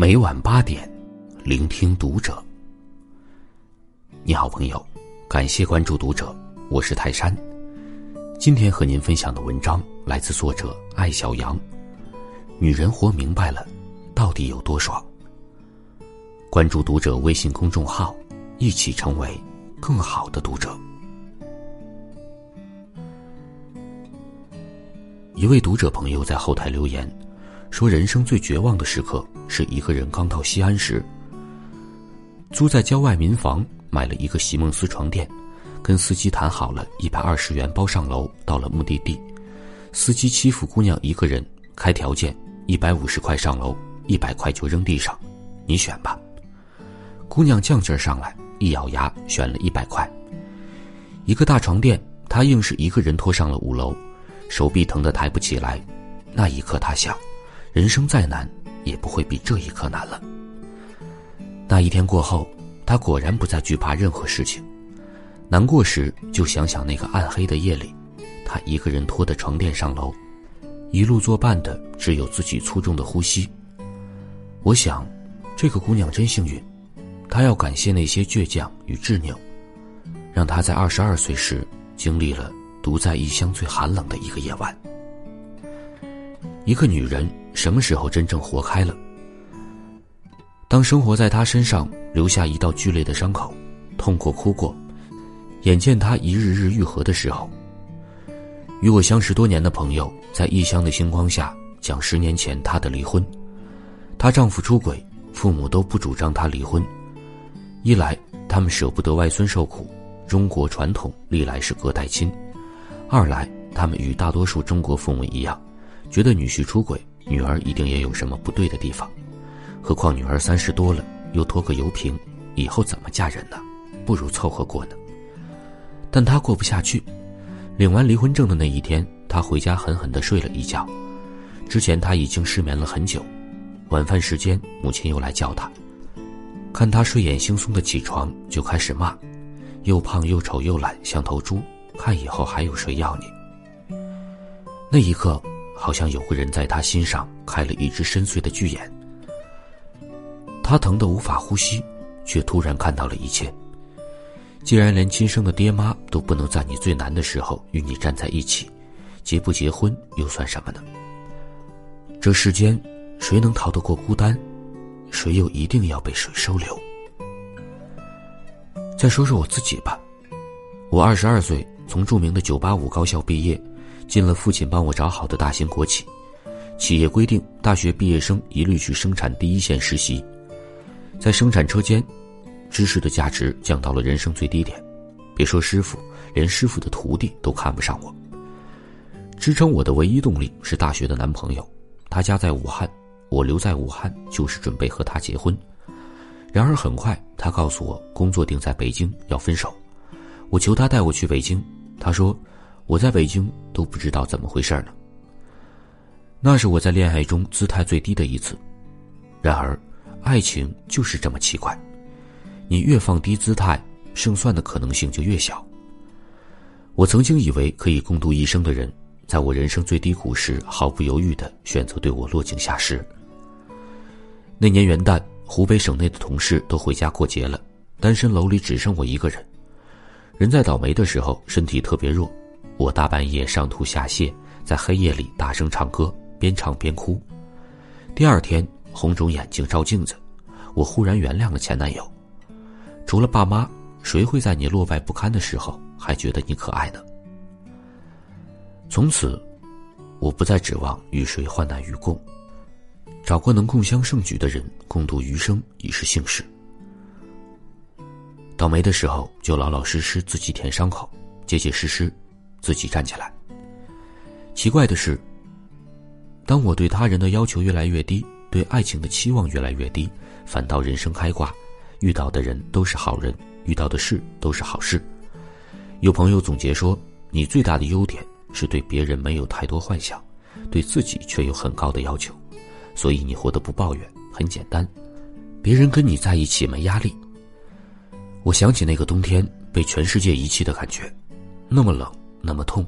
每晚八点，聆听读者。你好，朋友，感谢关注读者，我是泰山。今天和您分享的文章来自作者艾小阳。女人活明白了，到底有多爽？关注读者微信公众号，一起成为更好的读者。一位读者朋友在后台留言。说人生最绝望的时刻是一个人刚到西安时，租在郊外民房买了一个席梦思床垫，跟司机谈好了一百二十元包上楼，到了目的地，司机欺负姑娘一个人，开条件一百五十块上楼，一百块就扔地上，你选吧。姑娘犟劲儿上来，一咬牙选了一百块。一个大床垫，她硬是一个人拖上了五楼，手臂疼得抬不起来，那一刻她想。人生再难，也不会比这一刻难了。那一天过后，他果然不再惧怕任何事情。难过时，就想想那个暗黑的夜里，他一个人拖着床垫上楼，一路作伴的只有自己粗重的呼吸。我想，这个姑娘真幸运，她要感谢那些倔强与执拗，让她在二十二岁时经历了独在异乡最寒冷的一个夜晚。一个女人什么时候真正活开了？当生活在她身上留下一道剧烈的伤口，痛过哭过，眼见她一日日愈合的时候。与我相识多年的朋友在异乡的星光下讲十年前她的离婚。她丈夫出轨，父母都不主张她离婚。一来他们舍不得外孙受苦，中国传统历来是隔代亲；二来他们与大多数中国父母一样。觉得女婿出轨，女儿一定也有什么不对的地方。何况女儿三十多了，又拖个油瓶，以后怎么嫁人呢？不如凑合过呢。但他过不下去。领完离婚证的那一天，他回家狠狠地睡了一觉。之前他已经失眠了很久。晚饭时间，母亲又来叫他，看他睡眼惺忪的起床，就开始骂：“又胖又丑又懒，像头猪。看以后还有谁要你？”那一刻。好像有个人在他心上开了一只深邃的巨眼，他疼得无法呼吸，却突然看到了一切。既然连亲生的爹妈都不能在你最难的时候与你站在一起，结不结婚又算什么呢？这世间，谁能逃得过孤单？谁又一定要被谁收留？再说说我自己吧，我二十二岁，从著名的九八五高校毕业。进了父亲帮我找好的大型国企，企业规定大学毕业生一律去生产第一线实习，在生产车间，知识的价值降到了人生最低点，别说师傅，连师傅的徒弟都看不上我。支撑我的唯一动力是大学的男朋友，他家在武汉，我留在武汉就是准备和他结婚。然而很快他告诉我工作定在北京，要分手，我求他带我去北京，他说。我在北京都不知道怎么回事呢。那是我在恋爱中姿态最低的一次。然而，爱情就是这么奇怪，你越放低姿态，胜算的可能性就越小。我曾经以为可以共度一生的人，在我人生最低谷时毫不犹豫的选择对我落井下石。那年元旦，湖北省内的同事都回家过节了，单身楼里只剩我一个人。人在倒霉的时候，身体特别弱。我大半夜上吐下泻，在黑夜里大声唱歌，边唱边哭。第二天红肿眼睛照镜子，我忽然原谅了前男友。除了爸妈，谁会在你落败不堪的时候还觉得你可爱呢？从此，我不再指望与谁患难与共，找个能共襄盛举的人共度余生已是幸事。倒霉的时候就老老实实自己舔伤口，结结实实。自己站起来。奇怪的是，当我对他人的要求越来越低，对爱情的期望越来越低，反倒人生开挂，遇到的人都是好人，遇到的事都是好事。有朋友总结说：“你最大的优点是对别人没有太多幻想，对自己却有很高的要求，所以你活得不抱怨，很简单，别人跟你在一起没压力。”我想起那个冬天被全世界遗弃的感觉，那么冷。那么痛，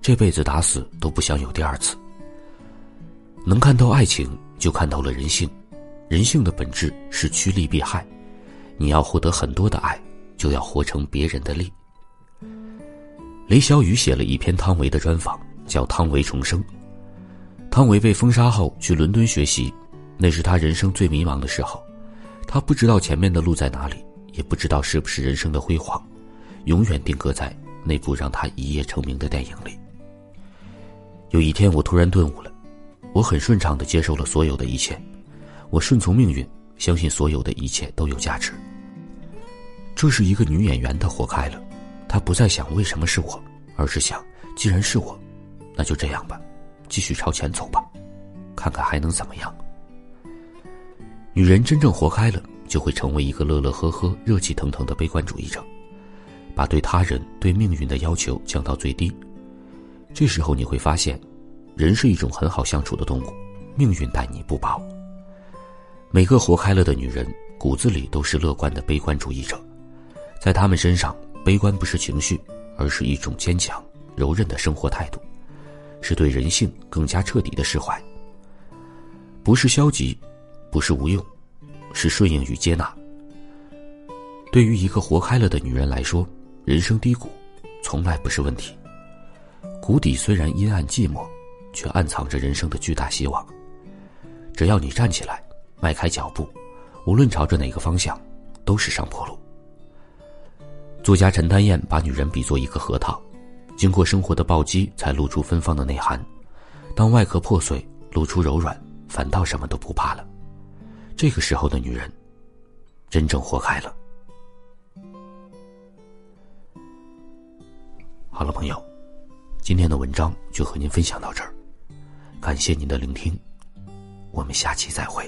这辈子打死都不想有第二次。能看透爱情，就看透了人性。人性的本质是趋利避害，你要获得很多的爱，就要活成别人的利。雷小雨写了一篇汤唯的专访，叫《汤唯重生》。汤唯被封杀后去伦敦学习，那是他人生最迷茫的时候，他不知道前面的路在哪里，也不知道是不是人生的辉煌，永远定格在那部让他一夜成名的电影里。有一天，我突然顿悟了，我很顺畅的接受了所有的一切，我顺从命运，相信所有的一切都有价值。这是一个女演员，她活开了。她不再想为什么是我，而是想，既然是我，那就这样吧，继续朝前走吧，看看还能怎么样。女人真正活开了，就会成为一个乐乐呵呵、热气腾腾的悲观主义者，把对他人、对命运的要求降到最低。这时候你会发现，人是一种很好相处的动物，命运待你不薄。每个活开了的女人，骨子里都是乐观的悲观主义者，在她们身上。悲观不是情绪，而是一种坚强、柔韧的生活态度，是对人性更加彻底的释怀。不是消极，不是无用，是顺应与接纳。对于一个活开了的女人来说，人生低谷从来不是问题。谷底虽然阴暗寂寞，却暗藏着人生的巨大希望。只要你站起来，迈开脚步，无论朝着哪个方向，都是上坡路。作家陈丹燕把女人比作一个核桃，经过生活的暴击，才露出芬芳的内涵。当外壳破碎，露出柔软，反倒什么都不怕了。这个时候的女人，真正活开了。好了，朋友，今天的文章就和您分享到这儿，感谢您的聆听，我们下期再会。